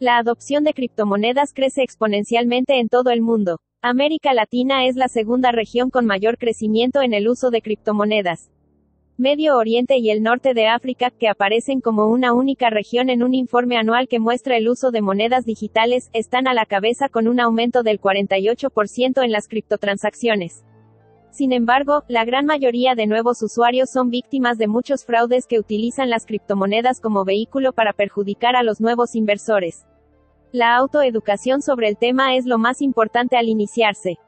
La adopción de criptomonedas crece exponencialmente en todo el mundo. América Latina es la segunda región con mayor crecimiento en el uso de criptomonedas. Medio Oriente y el norte de África, que aparecen como una única región en un informe anual que muestra el uso de monedas digitales, están a la cabeza con un aumento del 48% en las criptotransacciones. Sin embargo, la gran mayoría de nuevos usuarios son víctimas de muchos fraudes que utilizan las criptomonedas como vehículo para perjudicar a los nuevos inversores. La autoeducación sobre el tema es lo más importante al iniciarse.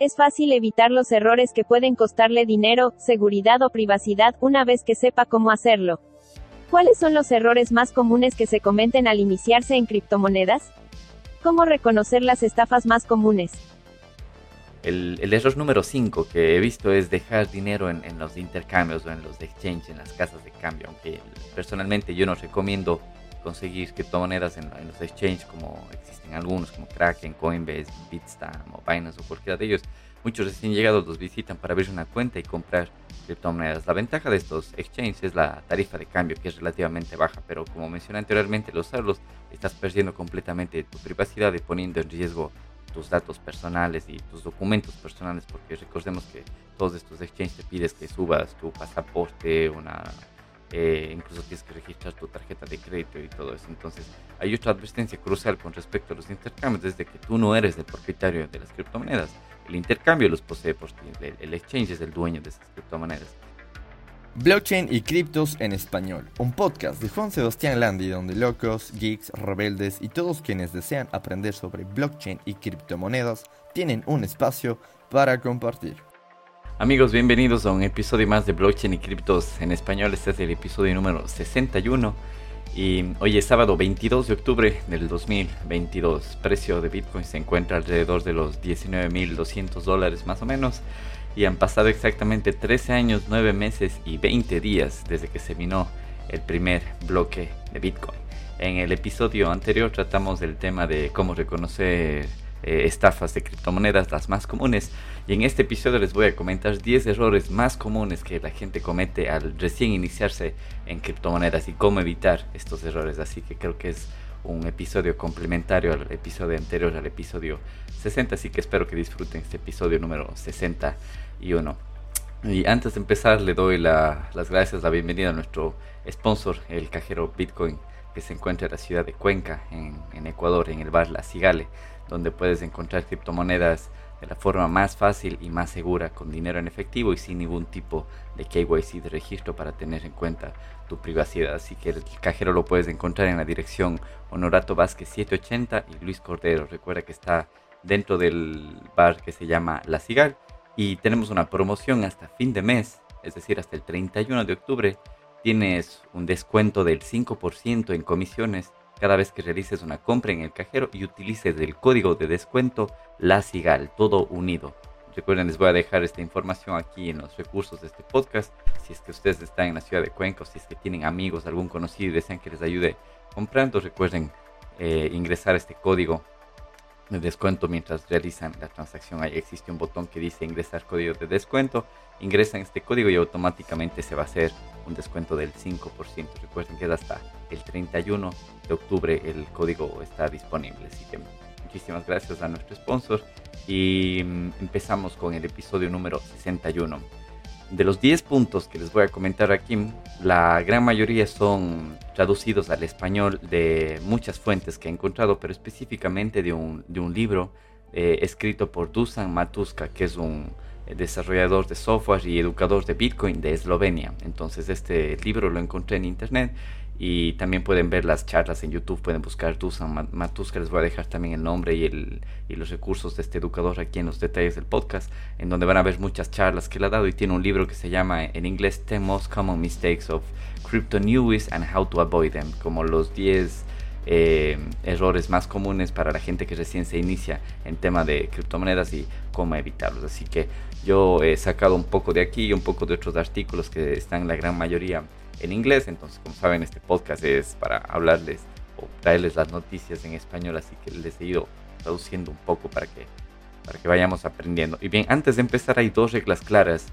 Es fácil evitar los errores que pueden costarle dinero, seguridad o privacidad una vez que sepa cómo hacerlo. ¿Cuáles son los errores más comunes que se cometen al iniciarse en criptomonedas? ¿Cómo reconocer las estafas más comunes? El, error número 5 que he visto es dejar dinero en, los intercambios o en los exchanges, en las casas de cambio, aunque personalmente yo no recomiendo conseguir criptomonedas en, en los exchanges como existen algunos, como Kraken, Coinbase, Bitstamp o Binance o cualquiera de ellos. Muchos recién llegados los visitan para abrir una cuenta y comprar criptomonedas. La ventaja de estos exchanges es la tarifa de cambio, que es relativamente baja, pero como mencioné anteriormente, al usarlos estás perdiendo completamente tu privacidad y poniendo en riesgo tus datos personales y tus documentos personales, porque recordemos que todos estos exchanges te pides que subas tu pasaporte, una eh, incluso tienes que registrar tu tarjeta de crédito y todo eso. Entonces, hay otra advertencia crucial con respecto a los intercambios, desde que tú no eres el propietario de las criptomonedas. El intercambio los posee por ti, el exchange es el dueño de esas criptomonedas. Blockchain y criptos en español, un podcast de Juan Sebastián Landi donde locos, geeks, rebeldes y todos quienes desean aprender sobre blockchain y criptomonedas tienen un espacio para compartir. Amigos, bienvenidos a un episodio más de Blockchain y criptos en español. Este es el episodio número 61 y hoy es sábado 22 de octubre del 2022. Precio de Bitcoin se encuentra alrededor de los 19.200 dólares más o menos y han pasado exactamente 13 años, 9 meses y 20 días desde que se minó el primer bloque de Bitcoin. En el episodio anterior tratamos del tema de cómo reconocer eh, estafas de criptomonedas, las más comunes, y en este episodio les voy a comentar 10 errores más comunes que la gente comete al recién iniciarse en criptomonedas y cómo evitar estos errores. Así que creo que es un episodio complementario al episodio anterior, al episodio 60, así que espero que disfruten este episodio número 61. Y antes de empezar le doy las gracias, la bienvenida a nuestro sponsor, el cajero Bitcoin, que se encuentra en la ciudad de Cuenca, en, en Ecuador, en el bar La Cigale, donde puedes encontrar criptomonedas de la forma más fácil y más segura con dinero en efectivo y sin ningún tipo de KYC de registro para tener en cuenta tu privacidad. Así que el cajero lo puedes encontrar en la dirección Honorato Vázquez 780 y Luis Cordero. Recuerda que está dentro del bar que se llama La Cigal y tenemos una promoción hasta fin de mes, es decir, hasta el 31 de octubre. Tienes un descuento del 5% en comisiones cada vez que realices una compra en el cajero y utilices el código de descuento La Cigal, todo unido. Recuerden, les voy a dejar esta información aquí en los recursos de este podcast. Si es que ustedes están en la ciudad de Cuenca o si es que tienen amigos, algún conocido y desean que les ayude comprando, recuerden eh, ingresar este código de descuento mientras realizan la transacción. Ahí existe un botón que dice ingresar código de descuento. Ingresan este código y automáticamente se va a hacer un descuento del 5%. Recuerden que hasta el 31 de octubre el código está disponible. Así que muchísimas gracias a nuestro sponsor y mm, empezamos con el episodio número 61. De los 10 puntos que les voy a comentar aquí, la gran mayoría son traducidos al español de muchas fuentes que he encontrado, pero específicamente de un, libro eh, escrito por Dusan Matuska, que es un desarrollador de software y educador de Bitcoin de Eslovenia. Entonces este libro lo encontré en internet y también pueden ver las charlas en YouTube, pueden buscar Dusan Matuska, les voy a dejar también el nombre y, el, y los recursos de este educador aquí en los detalles del podcast, en donde van a ver muchas charlas que él ha dado y tiene un libro que se llama en inglés 10 Most Common Mistakes of Crypto News and How to Avoid Them, como los 10 eh, errores más comunes para la gente que recién se inicia en tema de criptomonedas y cómo evitarlos. Así que yo he sacado un poco de aquí y un poco de otros artículos que están la gran mayoría en inglés. Entonces, como saben, este podcast es para hablarles o traerles las noticias en español, así que les he ido traduciendo un poco para que, para que vayamos aprendiendo. Y bien, antes de empezar hay dos reglas claras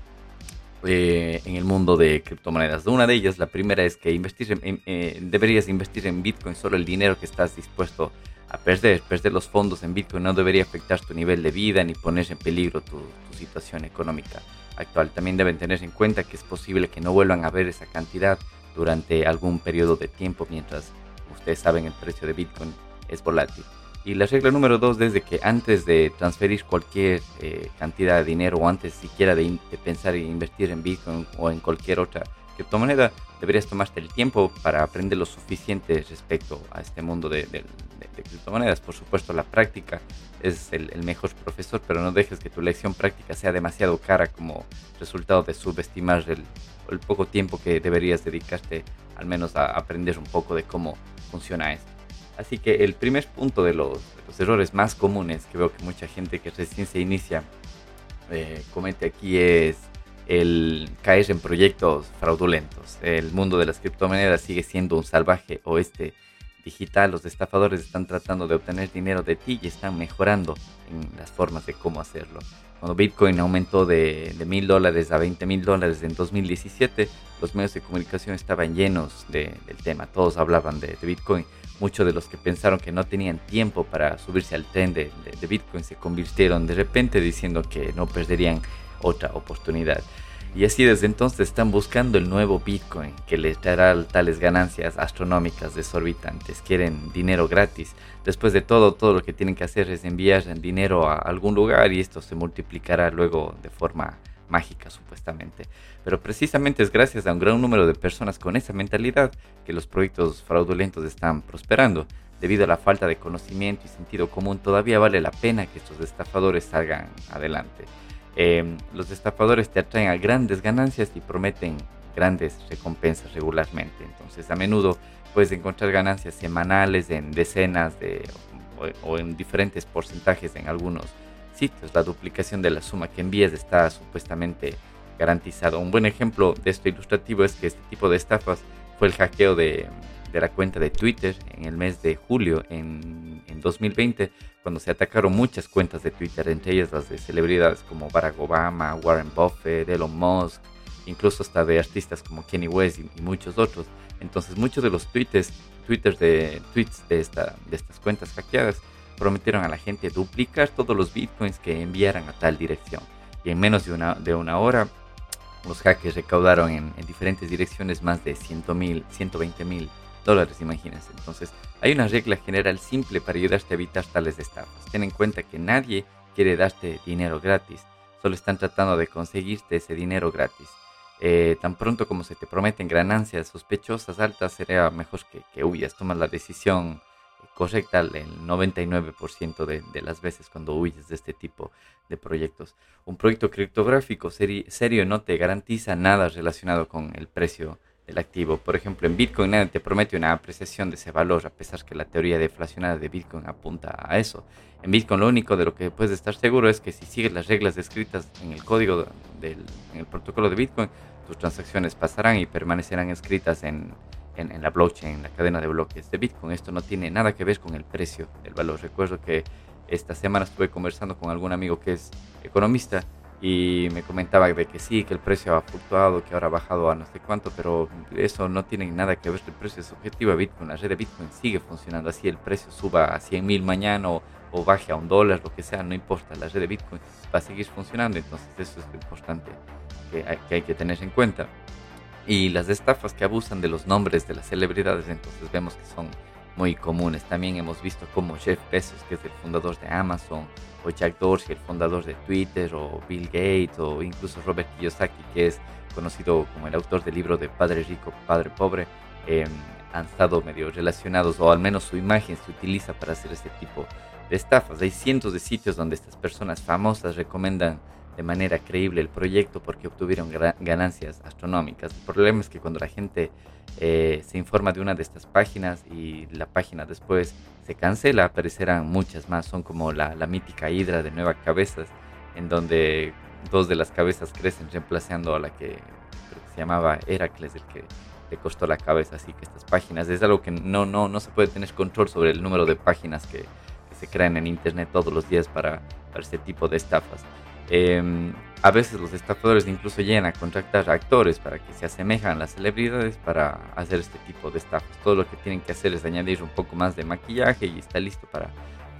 eh, en el mundo de criptomonedas. Una de ellas, la primera es que eh, deberías invertir en Bitcoin solo el dinero que estás dispuesto a perder. Perder los fondos en Bitcoin no debería afectar tu nivel de vida ni poner en peligro tu situación económica actual. También deben tener en cuenta que es posible que no vuelvan a ver esa cantidad durante algún periodo de tiempo mientras ustedes saben el precio de Bitcoin es volátil. Y la regla número dos es de que antes de transferir cualquier eh, cantidad de dinero o antes siquiera de, pensar en invertir en Bitcoin o en cualquier otra criptomoneda, deberías tomarte el tiempo para aprender lo suficiente respecto a este mundo de, criptomonedas. Por supuesto, la práctica es el, mejor profesor, pero no dejes que tu lección práctica sea demasiado cara como resultado de subestimar el, el poco tiempo que deberías dedicarte al menos a aprender un poco de cómo funciona esto. Así que el primer punto de los, errores más comunes que veo que mucha gente que recién se inicia eh, comete aquí es el caer en proyectos fraudulentos. El mundo de las criptomonedas sigue siendo un salvaje oeste digital. Los estafadores están tratando de obtener dinero de ti y están mejorando en las formas de cómo hacerlo. Cuando Bitcoin aumentó de mil dólares a 20 mil dólares en 2017, los medios de comunicación estaban llenos del tema. Todos hablaban de Bitcoin muchos de los que pensaron que no tenían tiempo para subirse al tren de, Bitcoin se convirtieron de repente diciendo que no perderían otra oportunidad. Y así desde entonces están buscando el nuevo Bitcoin que les dará tales ganancias astronómicas desorbitantes. Quieren dinero gratis. Después de todo, todo lo que tienen que hacer es enviar dinero a algún lugar y esto se multiplicará luego de forma mágica supuestamente. Pero precisamente es gracias a un gran número de personas con esa mentalidad que los proyectos fraudulentos están prosperando. Debido a la falta de conocimiento y sentido común, todavía vale la pena que estos estafadores salgan adelante. Em, los estafadores te atraen a grandes ganancias y prometen grandes recompensas regularmente. Entonces, a menudo puedes encontrar ganancias semanales en decenas de, o en diferentes porcentajes en algunos sitios. La duplicación de la suma que envías está supuestamente garantizado. Un buen ejemplo de esto ilustrativo es que este tipo de estafas fue el hackeo de, la cuenta de Twitter en el mes de julio en, en, 2020, cuando se atacaron muchas cuentas de Twitter, entre ellas las de celebridades como Barack Obama, Warren Buffett, Elon Musk, incluso hasta de artistas como Kenny West y, muchos otros. Entonces muchos de los tweets, Twitter de, tweets de, esta, de estas cuentas hackeadas prometieron a la gente duplicar todos los bitcoins que enviaran a tal dirección. Y en menos de una, de una hora, los hackers recaudaron en, diferentes direcciones más de 100 mil, 120 mil dólares, imagínense. Entonces, hay una regla general simple para ayudarte a evitar tales estafas. Ten en cuenta que nadie quiere darte dinero gratis, solo están tratando de conseguirte ese dinero gratis. Eh, tan pronto como se te prometen ganancias sospechosas altas, sería mejor que, huyas, tomas la decisión correcta el 99% de, de, las veces cuando huyes de este tipo de proyectos. Un proyecto criptográfico serio no te garantiza nada relacionado con el precio del activo. Por ejemplo, en Bitcoin nadie te promete una apreciación de ese valor, a pesar que la teoría deflacionada de Bitcoin apunta a eso. En Bitcoin lo único de lo que puedes estar seguro es que si sigues las reglas descritas en el código del protocolo de Bitcoin, tus transacciones pasarán y permanecerán escritas en, en, la blockchain, en la cadena de bloques de Bitcoin. Esto no tiene nada que ver con el precio del valor. Recuerdo que esta semana estuve conversando con algún amigo que es economista y me comentaba de que sí, que el precio ha fluctuado, que ahora ha bajado a no sé cuánto, pero eso no tiene nada que ver, el precio es objetivo de Bitcoin, la red de Bitcoin sigue funcionando, así el precio suba a 100 mil mañana o, baje a un dólar, lo que sea, no importa, la red de Bitcoin va a seguir funcionando, entonces eso es lo importante que que, hay que tener en cuenta y las estafas que abusan de los nombres de las celebridades, entonces vemos que son muy comunes. También hemos visto como Jeff Bezos, que es el fundador de Amazon, o Jack Dorsey, el fundador de Twitter, o Bill Gates, o incluso Robert Kiyosaki, que es conocido como el autor del libro de Padre Rico, Padre Pobre, em, han estado medio relacionados, o al menos su imagen se utiliza para hacer este tipo de estafas. Hay cientos de sitios donde estas personas famosas recomiendan de manera creíble el proyecto porque obtuvieron ganancias astronómicas. El problema es que cuando la gente eh, se informa de una de estas páginas y la página después se cancela, aparecerán muchas más. Son como la, mítica hidra de nueva cabezas, en donde dos de las cabezas crecen reemplazando a la que, se llamaba Heracles, el que le costó la cabeza. Así que estas páginas es algo que no, no, no se puede tener control sobre el número de páginas que, que se crean en Internet todos los días para, para este tipo de estafas. Em, a veces los estafadores incluso llegan a contratar actores para que se asemejan a las celebridades para hacer este tipo de estafas. Todo lo que tienen que hacer es añadir un poco más de maquillaje y está listo para,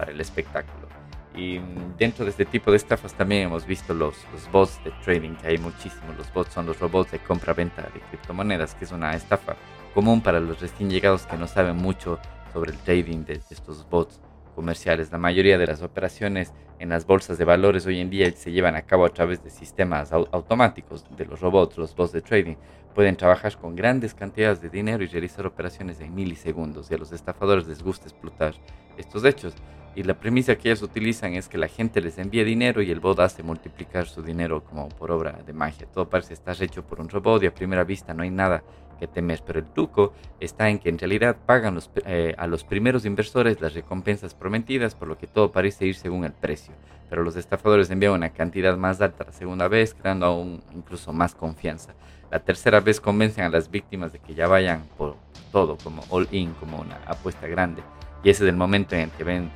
el espectáculo. Y mm, dentro de este tipo de estafas también hemos visto los, bots de trading, que hay muchísimos. Los bots son los robots de compra-venta de criptomonedas, que es una estafa común para los recién llegados que no saben mucho sobre el trading de estos bots comerciales. La mayoría de las operaciones en las bolsas de valores hoy en día se llevan a cabo a través de sistemas automáticos de los robots, los bots de trading. Pueden trabajar con grandes cantidades de dinero y realizar operaciones en milisegundos y a los estafadores les gusta explotar estos hechos. Y la premisa que ellos utilizan es que la gente les envía dinero y el bot hace multiplicar su dinero como por obra de magia. Todo parece estar hecho por un robot y a primera vista no hay nada que temes, pero el truco está en que en realidad pagan eh, a los primeros inversores las recompensas prometidas, por lo que todo parece ir según el precio. Pero los estafadores envían una cantidad más alta la segunda vez, creando aún incluso más confianza. La tercera vez convencen a las víctimas de que ya vayan por todo, como all in, como una apuesta grande. Y ese es el momento en el que ven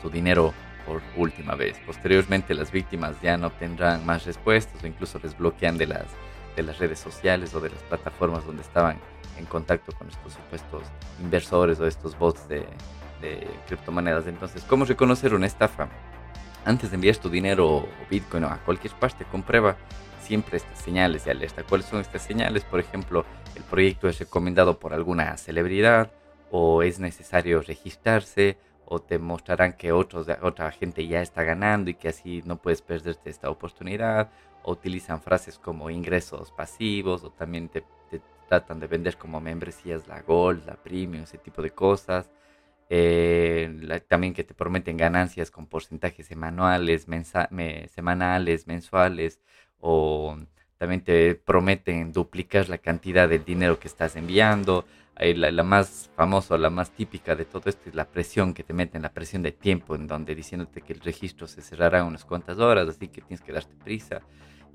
su dinero por última vez. Posteriormente las víctimas ya no tendrán más respuestas o incluso les bloquean de las de las redes sociales o de las plataformas donde estaban en contacto con estos supuestos inversores o estos bots de, criptomonedas. Entonces, ¿cómo reconocer una estafa? Antes de enviar tu dinero o Bitcoin o a cualquier parte, comprueba siempre estas señales de alerta. ¿Cuáles son estas señales? Por ejemplo, el proyecto es recomendado por alguna celebridad o es necesario registrarse o te mostrarán que otros, otra gente ya está ganando y que así no puedes perderte esta oportunidad o utilizan frases como ingresos pasivos o también te, tratan de vender como membresías la Gold, la Premium, ese tipo de cosas. Eh, también que te prometen ganancias con porcentajes semanales, semanales, mensuales o también te prometen duplicar la cantidad de dinero que estás enviando. La, la, más famosa, la más típica de todo esto es la presión que te meten, la presión de tiempo, en donde diciéndote que el registro se cerrará unas cuantas horas, así que tienes que darte prisa.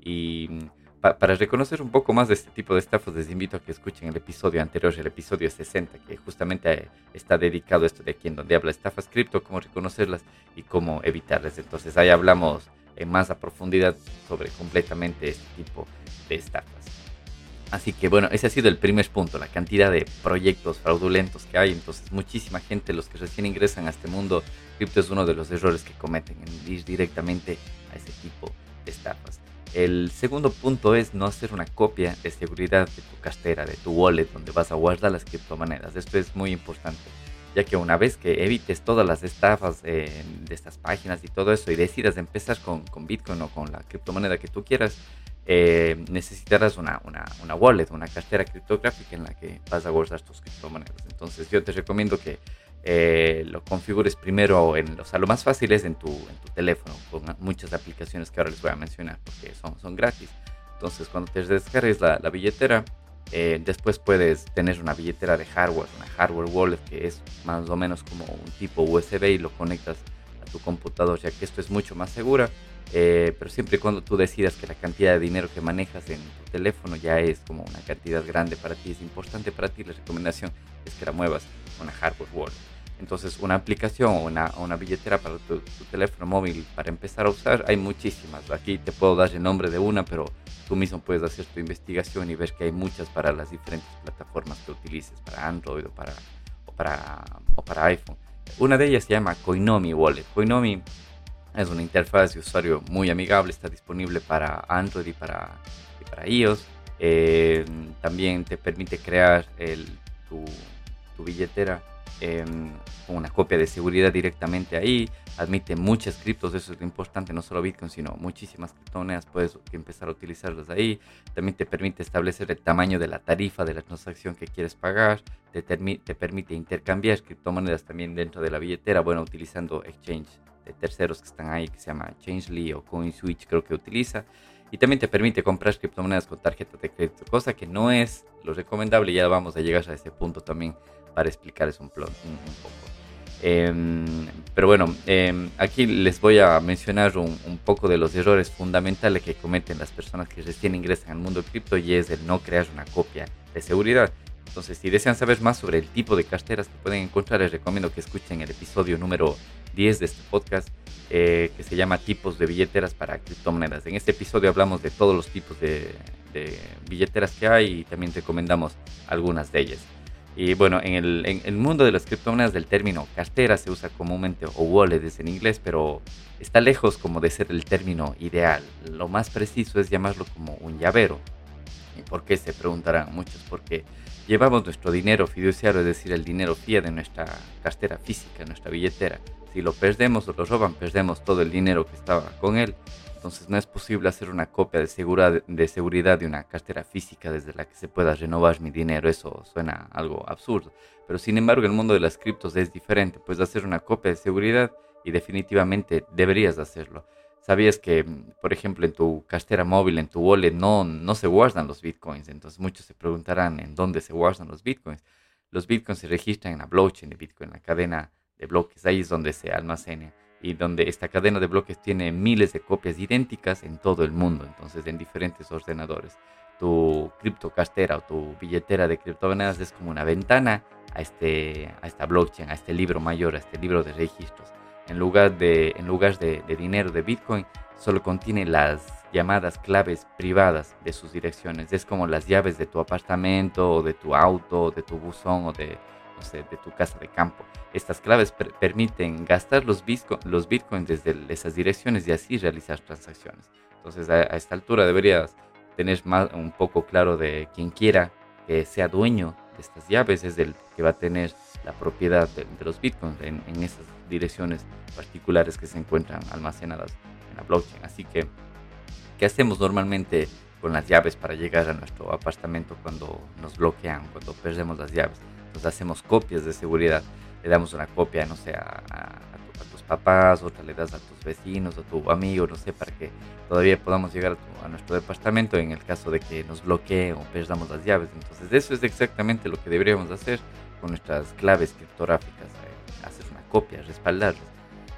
Y mm, para reconocer un poco más de este tipo de estafas, les invito a que escuchen el episodio anterior, el episodio 60, que justamente eh, está dedicado a esto de aquí, en donde habla estafas cripto, cómo reconocerlas y cómo evitarlas. Entonces ahí hablamos en más a profundidad sobre completamente este tipo de estafas. Así que bueno, ese ha sido el primer punto, la cantidad de proyectos fraudulentos que hay. Entonces muchísima gente, los que recién ingresan a este mundo, cripto es uno de los errores que cometen, en ir directamente a ese tipo de estafas. El segundo punto es no hacer una copia de seguridad de tu cartera, de tu wallet, donde vas a guardar las criptomonedas. Esto es muy importante, ya que una vez que evites todas las estafas de estas páginas y todo eso y decidas empezar con, con Bitcoin o con la criptomoneda que tú quieras, eh, necesitarás una, una, una, wallet, una cartera criptográfica en la que vas a guardar tus criptomonedas. Entonces yo te recomiendo que eh, lo configures primero en, o sea, lo más fácil es en tu, en tu teléfono, con muchas aplicaciones que ahora les voy a mencionar, porque son, son gratis. Entonces, cuando te descargues la, la billetera, eh, después puedes tener una billetera de hardware, una hardware wallet, que es más o menos como un tipo USB y lo conectas a tu computador, ya que esto es mucho más segura. Eh, pero siempre y cuando tú decidas que la cantidad de dinero que manejas en tu teléfono ya es como una cantidad grande para ti, es importante para ti, la recomendación es que la muevas una hardware wallet. Entonces, una aplicación o una, una, billetera para tu, teléfono móvil para empezar a usar, hay muchísimas. Aquí te puedo dar el nombre de una, pero tú mismo puedes hacer tu investigación y ver que hay muchas para las diferentes plataformas que utilices, para Android o para, o para, o para iPhone. Una de ellas se llama Coinomi Wallet. Coinomi es una interfaz de usuario muy amigable, está disponible para Android y para, y para iOS. Eh, también te permite crear el, tu, tu billetera Em, una copia de seguridad directamente ahí, admite muchas criptos, eso es lo importante, no solo Bitcoin, sino muchísimas criptomonedas, puedes empezar a utilizarlas ahí, también te permite establecer el tamaño de la tarifa de la transacción que quieres pagar, te, te permite intercambiar criptomonedas también dentro de la billetera, bueno, utilizando exchange de terceros que están ahí, que se llama Changely o CoinSwitch, creo que utiliza. Y también te permite comprar criptomonedas con tarjetas de crédito, cosa que no es lo recomendable. Ya vamos a llegar a ese punto también para explicarles un, poco. Em, pero bueno, em, aquí les voy a mencionar un, poco de los errores fundamentales que cometen las personas que recién ingresan al mundo cripto y es el no crear una copia de seguridad. Entonces, si desean saber más sobre el tipo de carteras que pueden encontrar, les recomiendo que escuchen el episodio número 10 de este podcast eh, que se llama Tipos de billeteras para criptomonedas. En este episodio hablamos de todos los tipos de, billeteras que hay y también recomendamos algunas de ellas. Y bueno, en el, mundo de las criptomonedas del término cartera se usa comúnmente o wallet es en inglés, pero está lejos como de ser el término ideal. Lo más preciso es llamarlo como un llavero. ¿Y por qué? Se preguntarán muchos. Porque llevamos nuestro dinero fiduciario, es decir, el dinero fiat de nuestra cartera física, nuestra billetera. Si lo perdemos o lo roban, perdemos todo el dinero que estaba con él. Entonces no es posible hacer una copia de seguridad, de seguridad de una cartera física desde la que se pueda renovar mi dinero. Eso suena algo absurdo. Pero sin embargo el mundo de las criptos es diferente. Puedes hacer una copia de seguridad y definitivamente deberías hacerlo. ¿Sabías que, por ejemplo, en tu cartera móvil, en tu wallet, no, no se guardan los bitcoins? Entonces muchos se preguntarán en dónde se guardan los bitcoins. Los bitcoins se registran en la blockchain de Bitcoin, la cadena de bloques. Ahí es donde se almacena y donde esta cadena de bloques tiene miles de copias idénticas en todo el mundo, entonces en diferentes ordenadores. Tu criptocastera o tu billetera de criptomonedas es como una ventana a, este, a esta blockchain, a este libro mayor, a este libro de registros en lugar de, en lugar de, dinero de Bitcoin, solo contiene las llamadas claves privadas de sus direcciones. Es como las llaves de tu apartamento o de tu auto o de tu buzón o de, de tu casa de campo. Estas claves permiten gastar los, los bitcoins desde esas direcciones y así realizar transacciones. Entonces a, esta altura deberías tener más, un poco claro de quien quiera que sea dueño de estas llaves es el que va a tener la propiedad de, los bitcoins en, en esas direcciones particulares que se encuentran almacenadas en la blockchain. Así que, ¿qué hacemos normalmente con las llaves para llegar a nuestro apartamento cuando nos bloquean, cuando perdemos las llaves? Entonces hacemos copias de seguridad. Le damos una copia, no sé, a, tus papás, otra le das a tus vecinos, a tu amigo, no sé, para que todavía podamos llegar a, nuestro departamento en el caso de que nos bloqueen o perdamos las llaves. Entonces eso es exactamente lo que deberíamos hacer con nuestras claves criptográficas copias, respaldarlas.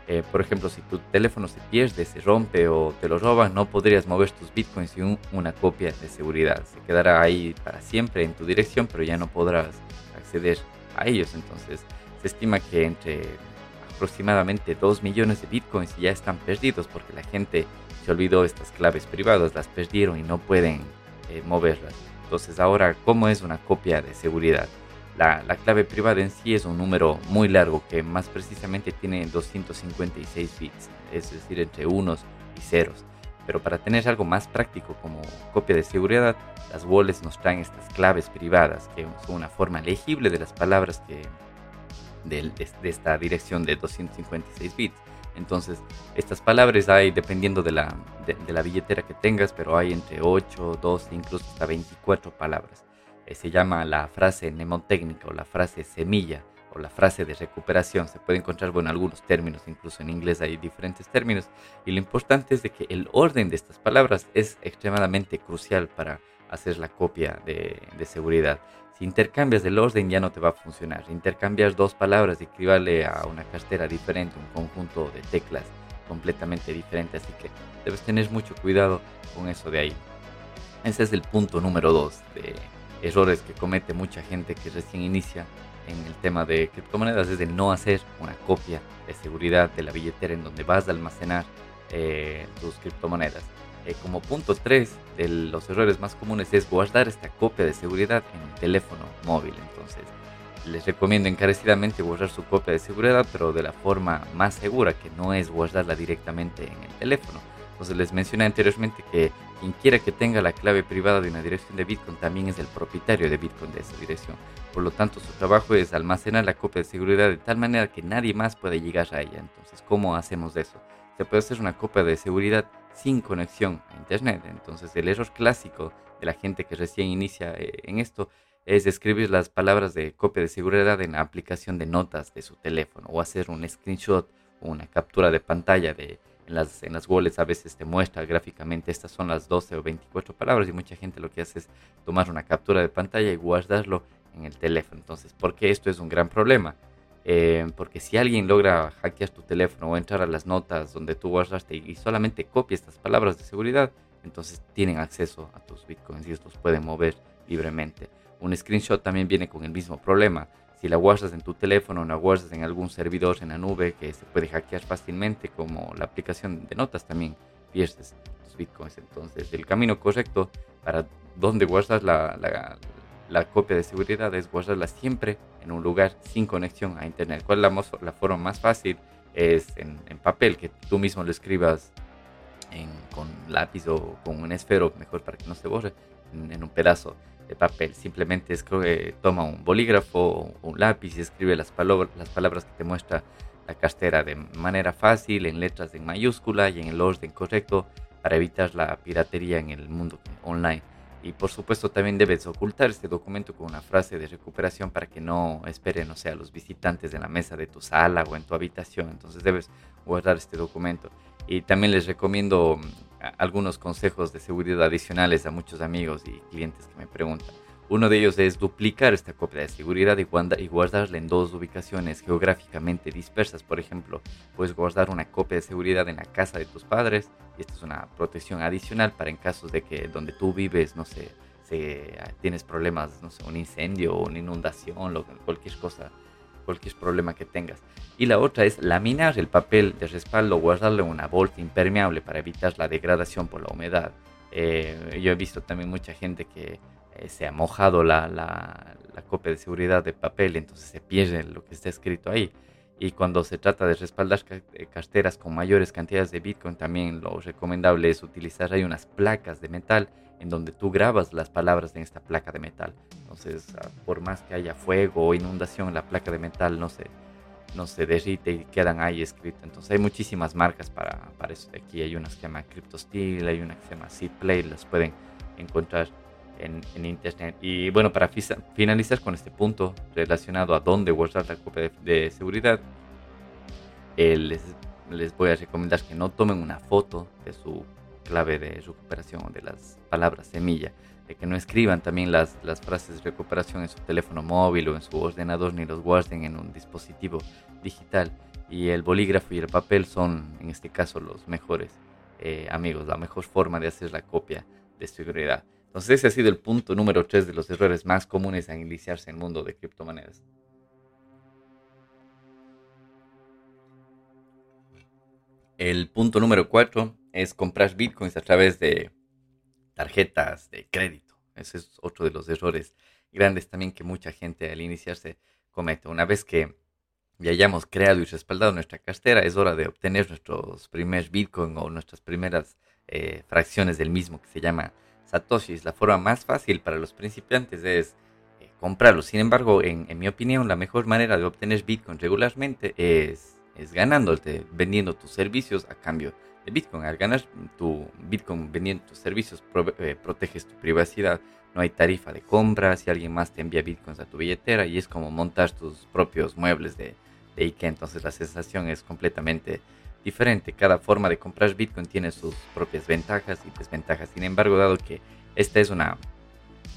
Eh, por ejemplo, si tu teléfono se pierde, se rompe o te lo roban, no podrías mover tus bitcoins sin una copia de seguridad. Se quedará ahí para siempre en tu dirección, pero ya no podrás acceder a ellos. Entonces, se estima que entre aproximadamente 2 millones de bitcoins ya están perdidos porque la gente se olvidó estas claves privadas, las perdieron y no pueden eh, moverlas. Entonces, ahora, ¿cómo es una copia de seguridad? La, clave privada en sí es un número muy largo que más precisamente tiene 256 bits, es decir, entre unos y ceros. Pero para tener algo más práctico como copia de seguridad, las wallets nos traen estas claves privadas, que son una forma legible de las palabras que, de, esta dirección de 256 bits. Entonces, estas palabras hay dependiendo de la, de la billetera que tengas, pero hay entre 8, 12, incluso hasta 24 palabras. Eh, se llama la frase mnemotécnica o la frase semilla o la frase de recuperación. Se puede encontrar, bueno, algunos términos, incluso en inglés hay diferentes términos. Y lo importante es de que el orden de estas palabras es extremadamente crucial para hacer la copia de, seguridad. Si intercambias el orden ya no te va a funcionar. Intercambias dos palabras equivale a una cartera diferente, un conjunto de teclas completamente diferente. Así que debes tener mucho cuidado con eso de ahí. Ese es el punto número dos de errores que comete mucha gente que recién inicia en el tema de criptomonedas es de no hacer una copia de seguridad de la billetera en donde vas a almacenar eh, tus criptomonedas. Eh, como punto 3 de los errores más comunes es guardar esta copia de seguridad en el teléfono móvil. Entonces, les recomiendo encarecidamente guardar su copia de seguridad, pero de la forma más segura, que no es guardarla directamente en el teléfono. Entonces les mencioné anteriormente que quien quiera que tenga la clave privada de una dirección de Bitcoin también es el propietario de Bitcoin de esa dirección. Por lo tanto, su trabajo es almacenar la copia de seguridad de tal manera que nadie más puede llegar a ella. Entonces, ¿cómo hacemos eso? Se puede hacer una copia de seguridad sin conexión a Internet. Entonces, el error clásico de la gente que recién inicia eh, en esto es escribir las palabras de copia de seguridad en la aplicación de notas de su teléfono o hacer un screenshot o una captura de pantalla de en las, en a veces te muestra gráficamente estas son las 12 o 24 palabras y mucha gente lo que hace es tomar una captura de pantalla y guardarlo en el teléfono. Entonces, ¿por qué esto es un gran problema? Eh, porque si alguien logra hackear tu teléfono o entrar a las notas donde tú guardaste y solamente copia estas palabras de seguridad, entonces tienen acceso a tus bitcoins y estos pueden mover libremente. Un screenshot también viene con el mismo problema. Si la guardas en tu teléfono o la guardas en algún servidor en la nube que se puede hackear fácilmente, como la aplicación de notas también, pierdes tus bitcoins. Entonces, el camino correcto para donde guardas la, la, copia de seguridad es guardarla siempre en un lugar sin conexión a internet. ¿Cuál es la, la forma más fácil? Es en, papel, que tú mismo lo escribas con lápiz o con un esfero, mejor para que no se borre, en, un pedazo de papel. Simplemente escribe, toma un bolígrafo o un lápiz y escribe las, las palabras que te muestra la cartera de manera fácil, en letras en mayúscula y en el orden correcto para evitar la piratería en el mundo online. Y por supuesto también debes ocultar este documento con una frase de recuperación para que no esperen, o sea, los visitantes en la mesa de tu sala o en tu habitación. Entonces debes guardar este documento. Y también les recomiendo mm, algunos consejos de seguridad adicionales a muchos amigos y clientes que me preguntan. Uno de ellos es duplicar esta copia de seguridad y guardarla en dos ubicaciones geográficamente dispersas. Por ejemplo, puedes guardar una copia de seguridad en la casa de tus padres y esta es una protección adicional para en casos de que donde tú vives, no sé, tienes problemas, no sé, un incendio una inundación, lo, cualquier cosa, cualquier problema que tengas. Y la otra es laminar el papel de respaldo, guardarlo en una bolsa impermeable para evitar la degradación por la humedad. Eh, yo he visto también mucha gente que eh, se ha mojado la, la, copia de seguridad de papel, entonces se pierde lo que está escrito ahí. Y cuando se trata de respaldar eh, carteras con mayores cantidades de Bitcoin, también lo recomendable es utilizar hay unas placas de metal en donde tú grabas las palabras en esta placa de metal. Entonces, ah, por más que haya fuego o inundación, la placa de metal no se, no se derrite y quedan ahí escritas. Entonces, hay muchísimas marcas para, para eso. Aquí hay unas que se llama CryptoSteel, hay una que se llama Seedplay, las pueden encontrar en, Internet. Y bueno, para finalizar con este punto relacionado a dónde guardar la copia de, seguridad, eh, les, les, voy a recomendar que no tomen una foto de su clave de recuperación o de las palabras semilla, de que no escriban también las, las frases de recuperación en su teléfono móvil o en su ordenador ni los guarden en un dispositivo digital. Y el bolígrafo y el papel son, en este caso, los mejores eh, amigos, la mejor forma de hacer la copia de seguridad. Entonces ese ha sido el punto número 3 de los errores más comunes a iniciarse en el mundo de criptomonedas. El punto número 4 es comprar bitcoins a través de tarjetas de crédito. Ese es otro de los errores grandes también que mucha gente al iniciarse comete. Una vez que ya hayamos creado y respaldado nuestra cartera, es hora de obtener nuestros primeros bitcoins o nuestras primeras eh, fracciones del mismo que se llama satoshis. La forma más fácil para los principiantes es eh, comprarlos. Sin embargo, en, mi opinión, la mejor manera de obtener Bitcoin regularmente es, es ganándote, vendiendo tus servicios a cambio de Bitcoin. Al ganar tu Bitcoin vendiendo tus servicios, eh, proteges tu privacidad. No hay tarifa de compra. Si alguien más te envía Bitcoins a tu billetera y es como montar tus propios muebles de, de Ikea. Entonces la sensación es completamente diferente. Cada forma de comprar Bitcoin tiene sus propias ventajas y desventajas. Sin embargo, dado que esta es una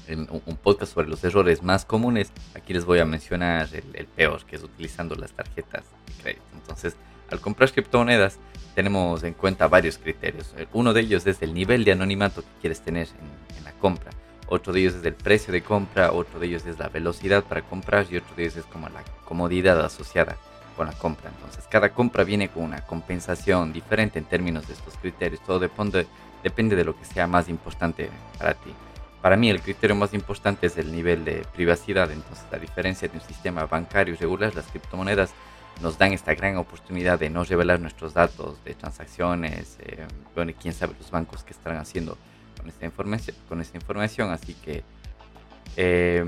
un podcast sobre los errores más comunes, aquí les voy a mencionar el, peor, que es utilizando las tarjetas de crédito. Entonces, al comprar criptomonedas, tenemos en cuenta varios criterios. Uno de ellos es el nivel de anonimato que quieres tener en, en la compra. Otro de ellos es el precio de compra, otro de ellos es la velocidad para comprar y otro de ellos es como la comodidad asociada con la compra. Entonces, cada compra viene con una compensación diferente en términos de estos criterios. Todo depende, depende de lo que sea más importante para ti. Para mí, el criterio más importante es el nivel de privacidad. Entonces, la diferencia de un sistema bancario regular, las criptomonedas nos dan esta gran oportunidad de no revelar nuestros datos de transacciones. Eh, bueno, y quién sabe los bancos que estarán haciendo con esta información. Con esta información. Así que, eh,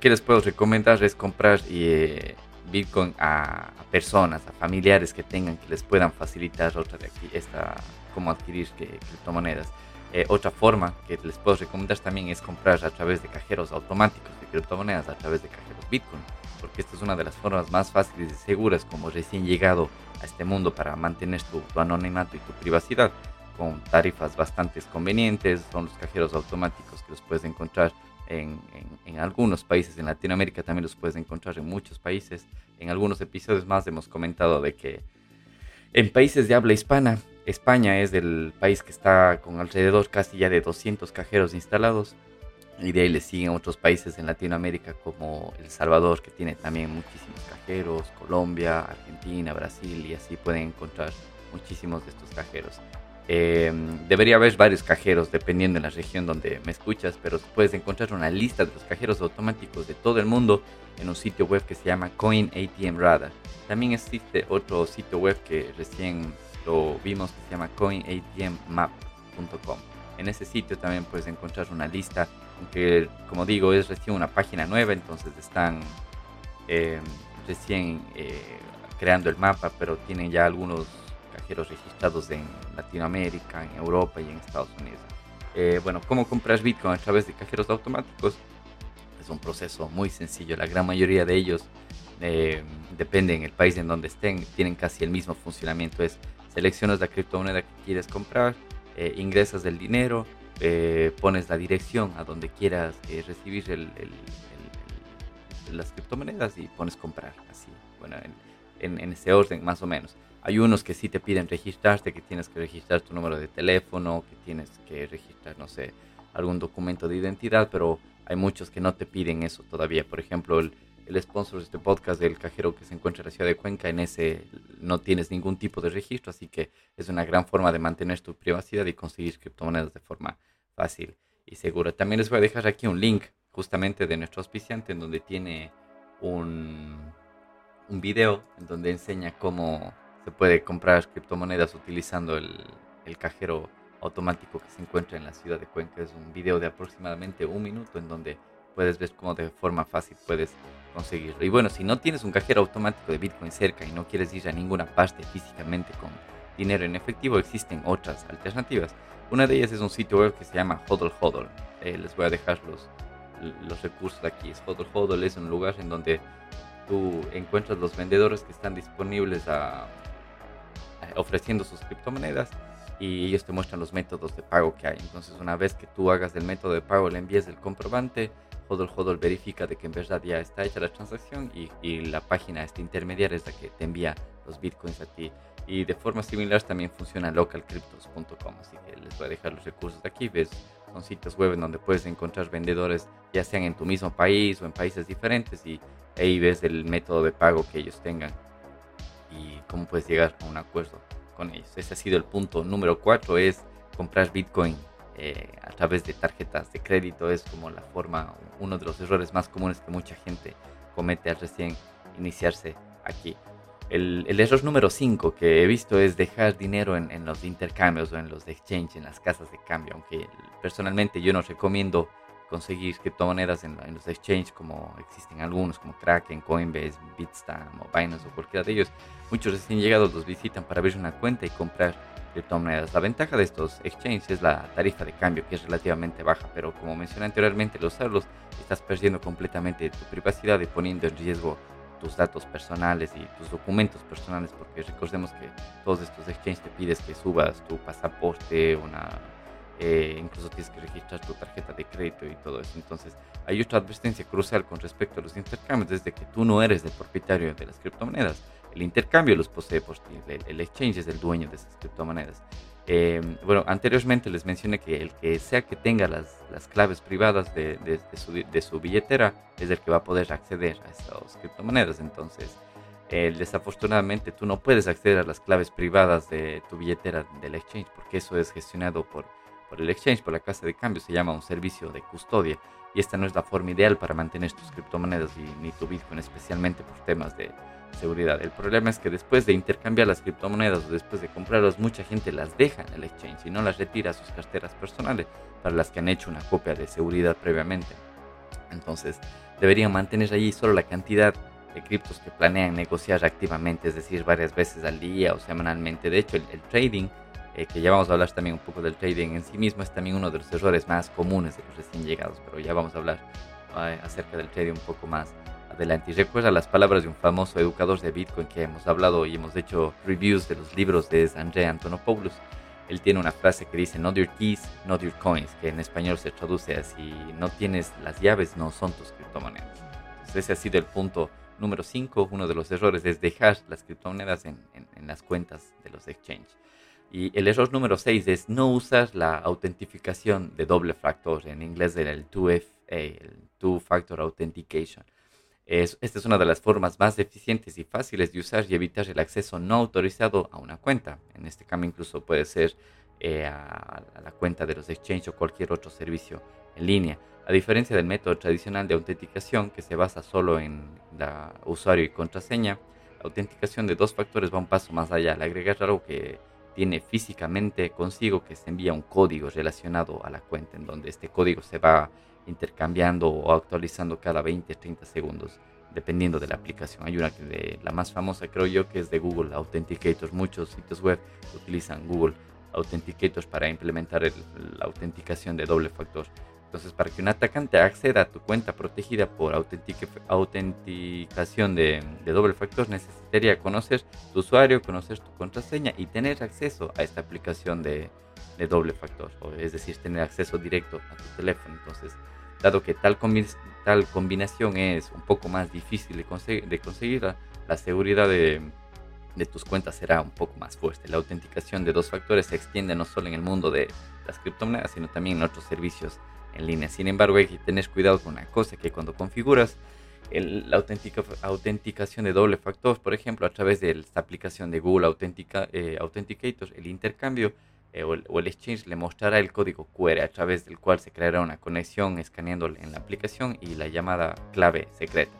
¿qué les puedo recomendar? Es comprar y, eh, Bitcoin a, personas, a familiares que tengan que les puedan facilitar otra de aquí, esta, cómo adquirir criptomonedas. Eh, otra forma que les puedo recomendar también es comprar a través de cajeros automáticos de criptomonedas, a través de cajeros Bitcoin, porque esta es una de las formas más fáciles y seguras como recién llegado a este mundo para mantener tu, tu anonimato y tu privacidad con tarifas bastante convenientes. Son los cajeros automáticos que los puedes encontrar en, algunos países, en Latinoamérica también los puedes encontrar en muchos países. En algunos episodios más hemos comentado de que en países de habla hispana, España es el país que está con alrededor casi ya de 200 cajeros instalados Y de ahí le siguen otros países en Latinoamérica como El Salvador, que tiene también muchísimos cajeros, Colombia, Argentina, Brasil, y así pueden encontrar muchísimos de estos cajeros. Eh, debería haber varios cajeros dependiendo de la región donde me escuchas, pero puedes encontrar una lista de los cajeros automáticos de todo el mundo en un sitio web que se llama Coin ATM Radar. También existe otro sitio web que recién lo vimos que se llama coinatmmap.com. En ese sitio también puedes encontrar una lista, que como digo es recién una página nueva, entonces están eh, recién eh, creando el mapa, pero tienen ya algunos cajeros registrados en Latinoamérica, en Europa y en Estados Unidos. Eh, bueno, ¿cómo compras Bitcoin a través de cajeros automáticos? Es un proceso muy sencillo. La gran mayoría de ellos, eh, depende en el país en donde estén, tienen casi el mismo funcionamiento. Es seleccionas la criptomoneda que quieres comprar, eh, ingresas el dinero, pones la dirección a donde quieras recibir las criptomonedas y pones comprar. Así, bueno, en, en ese orden más o menos. Hay unos que sí te piden registrarte, que tienes que registrar tu número de teléfono, que tienes que registrar, no sé, algún documento de identidad, pero hay muchos que no te piden eso todavía. Por ejemplo, el, el sponsor de este podcast del cajero que se encuentra en la ciudad de Cuenca, en ese no tienes ningún tipo de registro, así que es una gran forma de mantener tu privacidad y conseguir criptomonedas de forma fácil y segura. También les voy a dejar aquí un link justamente de nuestro auspiciante en donde tiene un video en donde enseña cómo se puede comprar criptomonedas utilizando el, cajero automático que se encuentra en la ciudad de Cuenca. Es un video de aproximadamente un minuto en donde puedes ver cómo de forma fácil puedes conseguirlo. Y bueno, si no tienes un cajero automático de Bitcoin cerca y no quieres ir a ninguna parte físicamente con dinero en efectivo, existen otras alternativas. Una de ellas es un sitio web que se llama Hodl Hodl. Eh, les voy a dejar los, los recursos aquí. Hodl Hodl es un lugar en donde tú encuentras los vendedores que están disponibles a ofreciendo sus criptomonedas y ellos te muestran los métodos de pago que hay. Entonces, una vez que tú hagas el método de pago, le envíes el comprobante, Hodl Hodl verifica de que en verdad ya está hecha la transacción y, y la página esta intermediaria es la que te envía los bitcoins a ti. Y de forma similar también funciona localcryptos.com, así que les voy a dejar los recursos de aquí. Ves, son sitios web en donde puedes encontrar vendedores, ya sean en tu mismo país o en países diferentes, y ahí ves el método de pago que ellos tengan cómo puedes llegar a un acuerdo con ellos. Ese ha sido el punto número cuatro, es comprar Bitcoin eh, a través de tarjetas de crédito. Es como la forma, uno de los errores más comunes que mucha gente comete al recién iniciarse aquí. El, el error número 5 que he visto es dejar dinero en, en, los intercambios o en los exchange, en las casas de cambio, aunque personalmente yo no recomiendo conseguir criptomonedas en, en, los exchanges como existen algunos como Kraken, Coinbase, Bitstamp o Binance o cualquiera de ellos. Muchos recién llegados los visitan para abrir una cuenta y comprar criptomonedas. La ventaja de estos exchanges es la tarifa de cambio que es relativamente baja, pero como mencioné anteriormente, al usarlos estás perdiendo completamente tu privacidad y poniendo en riesgo tus datos personales y tus documentos personales porque recordemos que todos estos exchanges te pides que subas tu pasaporte, una eh, incluso tienes que registrar tu tarjeta de crédito y todo eso. Entonces, hay otra advertencia crucial con respecto a los intercambios, desde que tú no eres el propietario de las criptomonedas. El intercambio los posee por ti, el, exchange es el dueño de esas criptomonedas. Eh, bueno, anteriormente les mencioné que el que sea que tenga las, las claves privadas de, de, su, de, su, billetera es el que va a poder acceder a estas criptomonedas. Entonces, eh, desafortunadamente tú no puedes acceder a las claves privadas de tu billetera del exchange porque eso es gestionado por por el exchange, por la casa de cambio, se llama un servicio de custodia y esta no es la forma ideal para mantener tus criptomonedas y, ni tu Bitcoin, especialmente por temas de seguridad. El problema es que después de intercambiar las criptomonedas o después de comprarlas, mucha gente las deja en el exchange y no las retira a sus carteras personales para las que han hecho una copia de seguridad previamente. Entonces, deberían mantener allí solo la cantidad de criptos que planean negociar activamente, es decir, varias veces al día o semanalmente. De hecho, el, el trading eh, que ya vamos a hablar también un poco del trading en sí mismo, es también uno de los errores más comunes de los recién llegados, pero ya vamos a hablar eh, acerca del trading un poco más adelante. Y recuerda las palabras de un famoso educador de Bitcoin que hemos hablado y hemos hecho reviews de los libros de André Antonopoulos. Él tiene una frase que dice, not your keys, not your coins, que en español se traduce así, no tienes las llaves, no son tus criptomonedas. Entonces ese ha sido el punto número 5, uno de los errores es dejar las criptomonedas en, en, en las cuentas de los exchanges. Y el error número 6 es no usar la autentificación de doble factor, en inglés el 2FA, el Two Factor Authentication. Es, esta es una de las formas más eficientes y fáciles de usar y evitar el acceso no autorizado a una cuenta. En este caso incluso puede ser eh, a, la cuenta de los exchange o cualquier otro servicio en línea. A diferencia del método tradicional de autenticación que se basa solo en la usuario y contraseña, la autenticación de dos factores va un paso más allá al agregar algo que tiene físicamente consigo que se envía un código relacionado a la cuenta, en donde este código se va intercambiando o actualizando cada 20, 30 segundos, dependiendo de la aplicación. Hay una que de, la más famosa creo yo que es de Google Authenticator. Muchos sitios web utilizan Google Authenticators para implementar la autenticación de doble factor. Entonces, para que un atacante acceda a tu cuenta protegida por autenticación de, doble factor, necesitaría conocer tu usuario, conocer tu contraseña y tener acceso a esta aplicación de, doble factor, es decir, tener acceso directo a tu teléfono. Entonces, dado que tal, tal combinación es un poco más difícil de, conseguir, la, seguridad de, de tus cuentas será un poco más fuerte. La autenticación de dos factores se extiende no solo en el mundo de las criptomonedas, sino también en otros servicios en línea. Sin embargo, hay que tener cuidado con una cosa, que cuando configuras la autenticación de doble factor, por ejemplo, a través de esta aplicación de Google Autentica, eh, el intercambio eh, o, el, exchange le mostrará el código QR a través del cual se creará una conexión escaneando en la aplicación y la llamada clave secreta.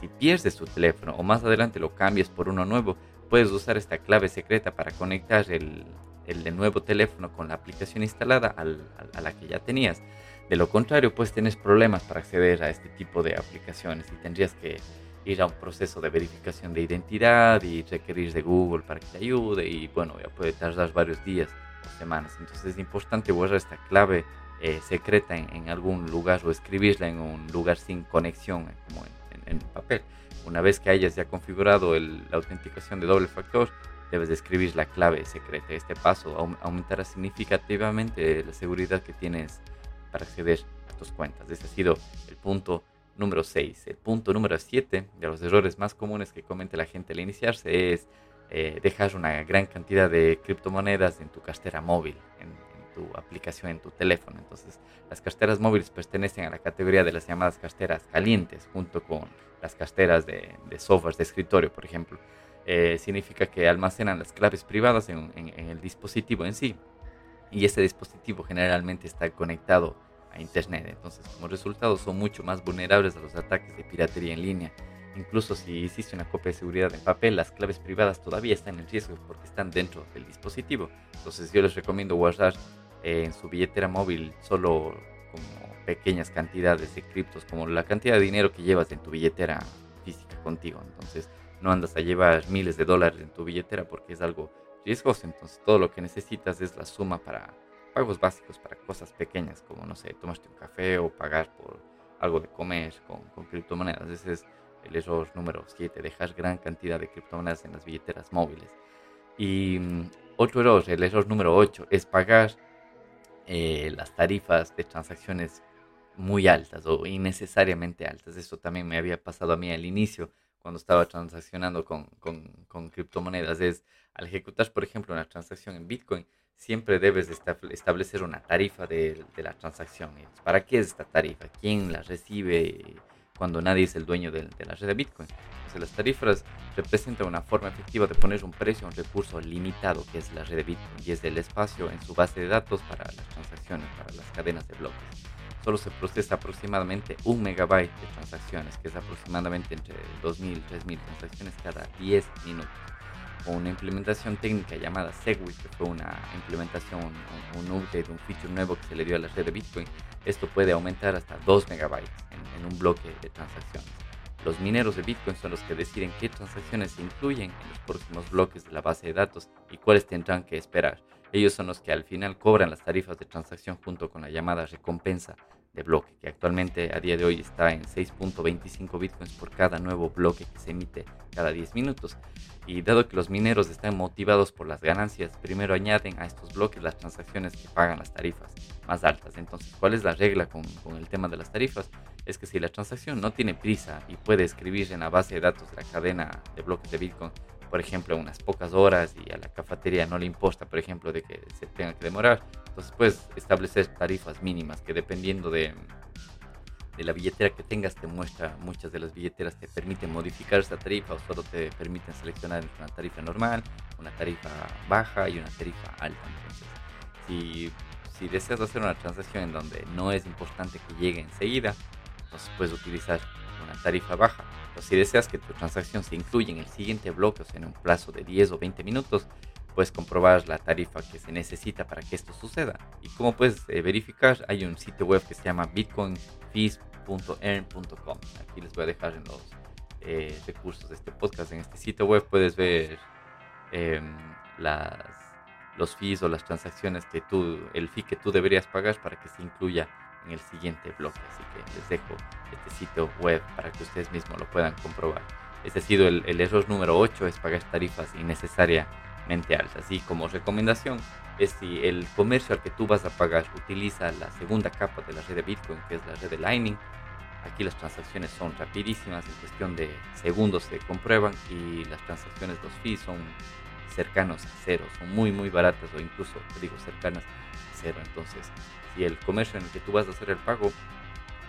Si pierdes tu teléfono o más adelante lo cambias por uno nuevo, puedes usar esta clave secreta para conectar el, el nuevo teléfono con la aplicación instalada a la que ya tenías. De lo contrario, pues tienes problemas para acceder a este tipo de aplicaciones y tendrías que ir a un proceso de verificación de identidad y requerir de Google para que te ayude y bueno, ya puede tardar varios días o semanas. Entonces es importante borrar esta clave eh, secreta en, algún lugar o escribirla en un lugar sin conexión, eh, como en, papel. Una vez que hayas ya configurado la autenticación de doble factor, debes de escribir la clave secreta. Este paso aumentará significativamente la seguridad que tienes para acceder a tus cuentas. Ese ha sido el punto número 6. El punto número 7 de los errores más comunes que comete la gente al iniciarse es eh, dejar una gran cantidad de criptomonedas en tu cartera móvil, en, tu aplicación, en tu teléfono. Entonces, las carteras móviles pertenecen a la categoría de las llamadas carteras calientes, junto con las carteras de, de software de escritorio, por ejemplo. Eh, significa que almacenan las claves privadas en, en el dispositivo en sí y este dispositivo generalmente está conectado a Internet. Entonces, como resultado, son mucho más vulnerables a los ataques de piratería en línea. Incluso si hiciste una copia de seguridad en papel, las claves privadas todavía están en riesgo porque están dentro del dispositivo. Entonces, yo les recomiendo guardar eh, en su billetera móvil solo como pequeñas cantidades de criptos, como la cantidad de dinero que llevas en tu billetera física contigo. Entonces, no andas a llevar miles de dólares en tu billetera porque es algo riesgos, entonces todo lo que necesitas es la suma para pagos básicos, para cosas pequeñas, como, no sé, tomarte un café o pagar por algo de comer con, con criptomonedas. Ese es el error número 7, dejar gran cantidad de criptomonedas en las billeteras móviles. Y mm, otro error, el error número 8, es pagar eh, las tarifas de transacciones muy altas o innecesariamente altas. Eso también me había pasado a mí al inicio cuando estaba transaccionando con, con, criptomonedas. Es al ejecutar, por ejemplo, una transacción en Bitcoin, siempre debes establecer una tarifa de, la transacción. ¿Para qué es esta tarifa? ¿Quién la recibe cuando nadie es el dueño de, la red de Bitcoin? Entonces, las tarifas representan una forma efectiva de poner un precio a un recurso limitado que es la red de Bitcoin y es el espacio en su base de datos para las transacciones, para las cadenas de bloques. Solo se procesa aproximadamente un megabyte de transacciones, que es aproximadamente entre 2.000 y 3.000 transacciones cada 10 minutos una implementación técnica llamada Segwit, que fue una implementación, un, update, un feature nuevo que se le dio a la red de Bitcoin. Esto puede aumentar hasta 2 megabytes en, un bloque de transacciones. Los mineros de Bitcoin son los que deciden qué transacciones se incluyen en los próximos bloques de la base de datos y cuáles tendrán que esperar. Ellos son los que al final cobran las tarifas de transacción junto con la llamada recompensa de bloque, que actualmente a día de hoy está en 6.25 bitcoins por cada nuevo bloque que se emite cada 10 minutos. Y dado que los mineros están motivados por las ganancias, primero añaden a estos bloques las transacciones que pagan las tarifas más altas. Entonces, ¿cuál es la regla con, el tema de las tarifas? Es que si la transacción no tiene prisa y puede escribir en la base de datos de la cadena de bloques de Bitcoin por ejemplo, unas pocas horas y a la cafetería no le importa, por ejemplo, de que se tenga que demorar. Entonces puedes establecer tarifas mínimas que dependiendo de, de la billetera que tengas te muestra, muchas de las billeteras te permiten modificar esta tarifa o solo te permiten seleccionar una tarifa normal, una tarifa baja y una tarifa alta. Entonces, si, si deseas hacer una transacción en donde no es importante que llegue enseguida, entonces puedes utilizar una tarifa baja. O si deseas que tu transacción se incluya en el siguiente bloque, o sea, en un plazo de 10 o 20 minutos, puedes comprobar la tarifa que se necesita para que esto suceda. Y como puedes eh, verificar, hay un sitio web que se llama bitcoinfees.earn.com. Aquí les voy a dejar en los eh, recursos de este podcast. En este sitio web puedes ver em, las, los fees o las transacciones que tú, el fee que tú deberías pagar para que se incluya en el siguiente bloque. Así que les dejo este sitio web para que ustedes mismos lo puedan comprobar. Este ha sido el, el error número 8, es pagar tarifas innecesariamente altas. Y como recomendación es si el comercio al que tú vas a pagar utiliza la segunda capa de la red de Bitcoin, que es la red de Lightning, aquí las transacciones son rapidísimas, en cuestión de segundos se comprueban y las transacciones, los fees son cercanos a cero, son muy muy baratas o incluso, digo, cercanas a Entonces, si el comercio en el que tú vas a hacer el pago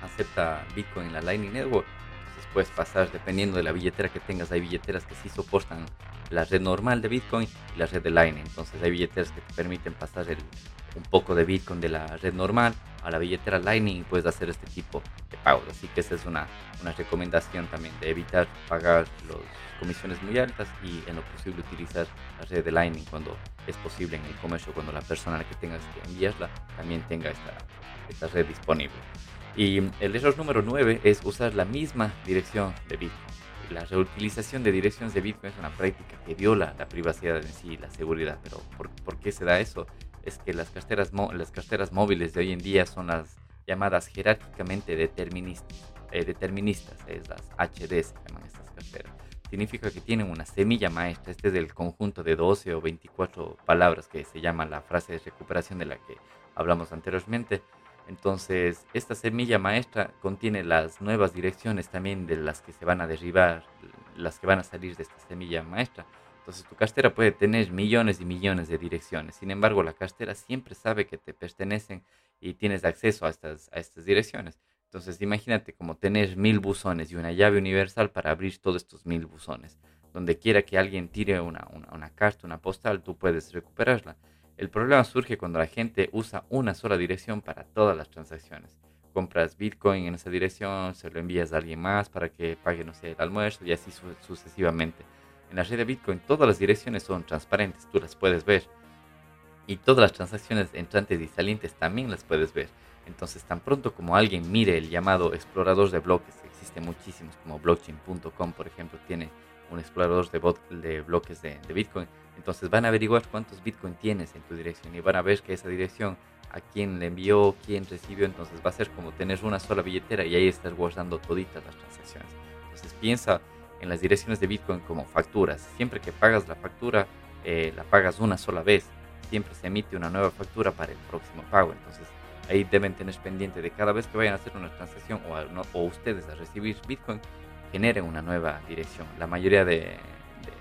acepta Bitcoin en la Lightning Network, entonces puedes pasar, dependiendo de la billetera que tengas, hay billeteras que sí soportan la red normal de Bitcoin y la red de Lightning. Entonces hay billeteras que te permiten pasar el, un poco de Bitcoin de la red normal a la billetera Lightning y puedes hacer este tipo de pagos. Así que esa es una, una recomendación también de evitar pagar las comisiones muy altas y en lo posible utilizar la red de Lightning cuando es posible en el comercio, cuando la persona a la que tengas que enviarla también tenga esta, esta red disponible. Y el error número 9 es usar la misma dirección de Bitcoin. La reutilización de direcciones de Bitcoin es una práctica que viola la privacidad en sí y la seguridad. Pero ¿por, ¿por qué se da eso? Es que las carteras, las carteras móviles de hoy en día son las llamadas jerárquicamente deterministas, eh, deterministas es las HD se llaman estas carteras. Significa que tienen una semilla maestra, este es del conjunto de 12 o 24 palabras que se llama la frase de recuperación de la que hablamos anteriormente. Entonces, esta semilla maestra contiene las nuevas direcciones también de las que se van a derribar, las que van a salir de esta semilla maestra. Entonces tu cartera puede tener millones y millones de direcciones. Sin embargo, la cartera siempre sabe que te pertenecen y tienes acceso a estas, a estas direcciones. Entonces imagínate como tener mil buzones y una llave universal para abrir todos estos mil buzones. Donde quiera que alguien tire una, una, una carta, una postal, tú puedes recuperarla. El problema surge cuando la gente usa una sola dirección para todas las transacciones. Compras Bitcoin en esa dirección, se lo envías a alguien más para que pague, no sé, el almuerzo y así sucesivamente. En la red de Bitcoin todas las direcciones son transparentes, tú las puedes ver. Y todas las transacciones entrantes y salientes también las puedes ver. Entonces, tan pronto como alguien mire el llamado explorador de bloques, existen muchísimos, como blockchain.com, por ejemplo, tiene un explorador de, bloques de, Bitcoin. Entonces, van a averiguar cuántos Bitcoin tienes en tu dirección y van a ver que esa dirección, a quién le envió, quién recibió. Entonces, va a ser como tener una sola billetera y ahí estás guardando toditas las transacciones. Entonces, piensa en las direcciones de Bitcoin como facturas. Siempre que pagas la factura, eh, la pagas una sola vez. Siempre se emite una nueva factura para el próximo pago. Entonces ahí deben tener pendiente de cada vez que vayan a hacer una transacción o, o ustedes a recibir Bitcoin, generen una nueva dirección. La mayoría de,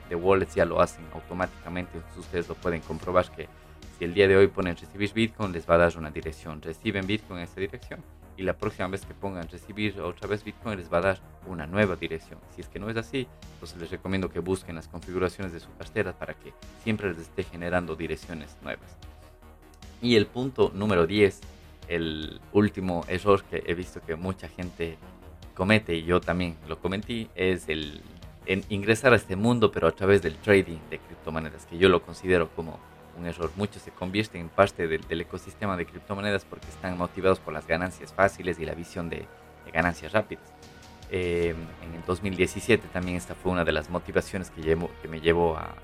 de, wallets ya lo hacen automáticamente. ustedes lo pueden comprobar que si el día de hoy ponen recibir Bitcoin, les va a dar una dirección. Reciben Bitcoin en esa dirección y la próxima vez que pongan recibir otra vez Bitcoin les va a dar una nueva dirección. Si es que no es así, pues les recomiendo que busquen las configuraciones de su cartera para que siempre les esté generando direcciones nuevas. Y el punto número 10, el último error que he visto que mucha gente comete y yo también lo cometí, es el ingresar a este mundo pero a través del trading de criptomonedas, que yo lo considero como un error. Muchos se convierten en parte del, ecosistema de criptomonedas porque están motivados por las ganancias fáciles y la visión de, ganancias rápidas. Eh, en el 2017 también esta fue una de las motivaciones que, me llevó a,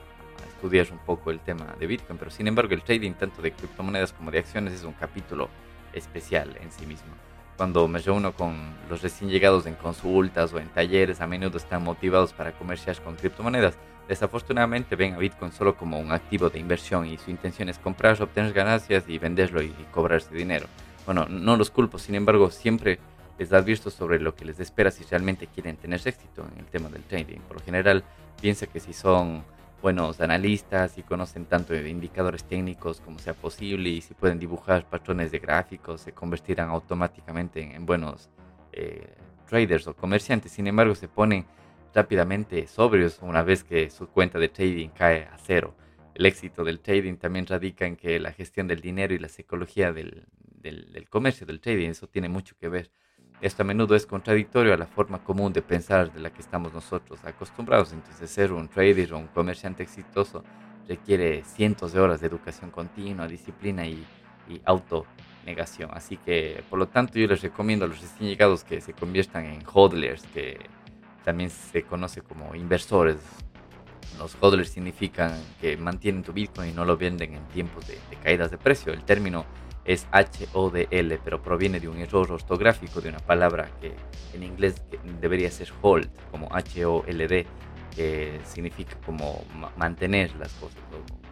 estudiar un poco el tema de Bitcoin, pero sin embargo el trading tanto de criptomonedas como de acciones es un capítulo especial en sí mismo. Cuando me reúno con los recién llegados en consultas o en talleres, a menudo están motivados para comerciar con criptomonedas, Desafortunadamente ven a Bitcoin solo como un activo de inversión y su intención es comprar, obtener ganancias y venderlo y, cobrarse dinero. Bueno, no los culpo, sin embargo, siempre les advierto sobre lo que les espera si realmente quieren tener éxito en el tema del trading. Por lo general, piensa que si son buenos analistas y conocen tanto de indicadores técnicos como sea posible y si pueden dibujar patrones de gráficos se convertirán automáticamente en, buenos eh, traders o comerciantes. Sin embargo, se ponen rápidamente sobrios una vez que su cuenta de trading cae a cero. El éxito del trading también radica en que la gestión del dinero y la psicología del comercio, del trading, eso tiene mucho que ver. Esto a menudo es contradictorio a la forma común de pensar de la que estamos nosotros acostumbrados. Entonces, ser un trader o un comerciante exitoso requiere cientos de horas de educación continua, disciplina y, y autonegación. Así que, por lo tanto, yo les recomiendo a los recién llegados que se conviertan en hodlers, que también se conoce como inversores. Los hodlers significan que mantienen tu Bitcoin y no lo venden en tiempos de, de caídas de precio. El término es H-O-D-L, pero proviene de un error ortográfico de una palabra que en inglés debería ser hold, como H-O-L-D, que significa como mantener las cosas,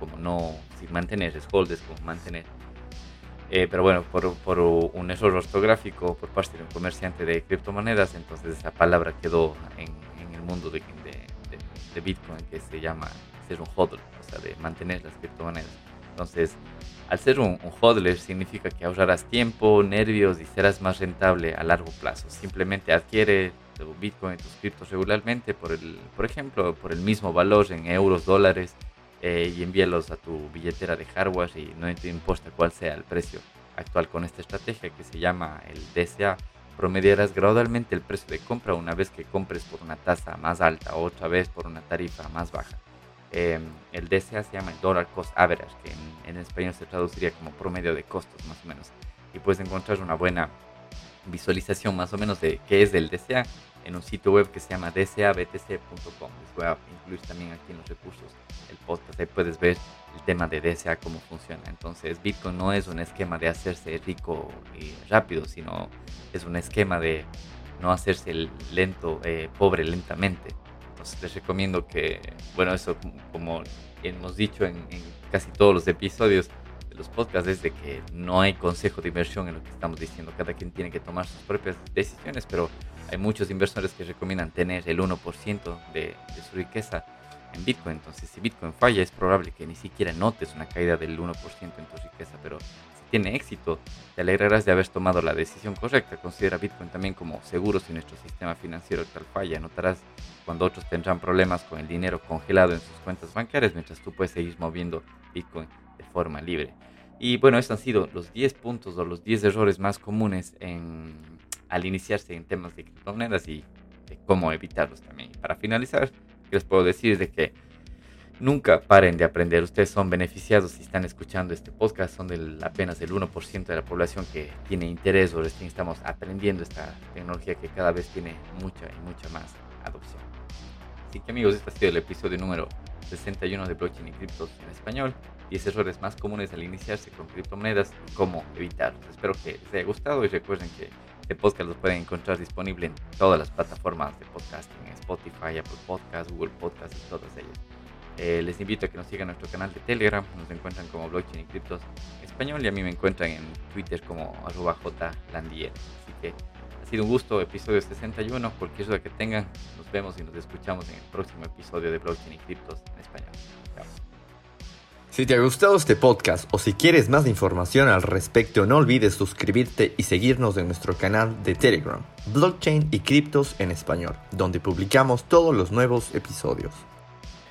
como no, si mantener es hold, es como mantener. Eh, pero bueno, por, por, un error ortográfico por parte de un comerciante de criptomonedas, entonces esa palabra quedó en, en el mundo de, de, de, Bitcoin que se llama ser un hodl, o sea, de mantener las criptomonedas. Entonces, al ser un, hodler significa que ahorrarás tiempo, nervios y serás más rentable a largo plazo. Simplemente adquiere tu Bitcoin y tus criptos regularmente, por, el, por ejemplo, por el mismo valor en euros, dólares, eh, y envíalos a tu billetera de hardware y no te importa cuál sea el precio actual con esta estrategia que se llama el DCA. Promediarás gradualmente el precio de compra una vez que compres por una tasa más alta otra vez por una tarifa más baja. Em, el DCA se llama el Dollar Cost Average, que en, español se traduciría como promedio de costos más o menos. Y puedes encontrar una buena visualización más o menos de qué es el DCA en un sitio web que se llama dcabtc.com. Les voy a incluir también aquí en los recursos el podcast. Ahí puedes ver el tema de DCA, cómo funciona. Entonces, Bitcoin no es un esquema de hacerse rico y rápido, sino es un esquema de no hacerse lento, eh, pobre lentamente les recomiendo que, bueno, eso como hemos dicho en, casi todos los episodios de los podcasts, es de que no hay consejo de inversión en lo que estamos diciendo. Cada quien tiene que tomar sus propias decisiones, pero hay muchos inversores que recomiendan tener el 1% de, de su riqueza en Bitcoin. Entonces, si Bitcoin falla, es probable que ni siquiera notes una caída del 1% en tu riqueza, pero tiene éxito, te alegrarás de haber tomado la decisión correcta. Considera Bitcoin también como seguro si nuestro sistema financiero tal falla. Notarás cuando otros tendrán problemas con el dinero congelado en sus cuentas bancarias, mientras tú puedes seguir moviendo Bitcoin de forma libre. Y bueno, estos han sido los 10 puntos o los 10 errores más comunes en, al iniciarse en temas de criptomonedas y de cómo evitarlos también. Para finalizar, les puedo decir de que Nunca paren de aprender. Ustedes son beneficiados si están escuchando este podcast. Son del, apenas el 1% de la población que tiene interés o recién estamos aprendiendo esta tecnología que cada vez tiene mucha y mucha más adopción. Así que amigos, este ha sido el episodio número 61 de Blockchain y Criptos en español. 10 errores más comunes al iniciarse con criptomonedas y cómo evitarlos. Espero que les haya gustado y recuerden que este podcast lo pueden encontrar disponible en todas las plataformas de podcasting, Spotify, Apple Podcasts, Google Podcasts y todas ellas. Eh, les invito a que nos sigan nuestro canal de Telegram, nos encuentran como Blockchain y Criptos Español y a mí me encuentran en Twitter como arroba jlandier. Así que ha sido un gusto, episodio 61, cualquier duda que tengan, nos vemos y nos escuchamos en el próximo episodio de Blockchain y Criptos en Español. Chao. Si te ha gustado este podcast o si quieres más información al respecto, no olvides suscribirte y seguirnos en nuestro canal de Telegram, Blockchain y Criptos en Español, donde publicamos todos los nuevos episodios.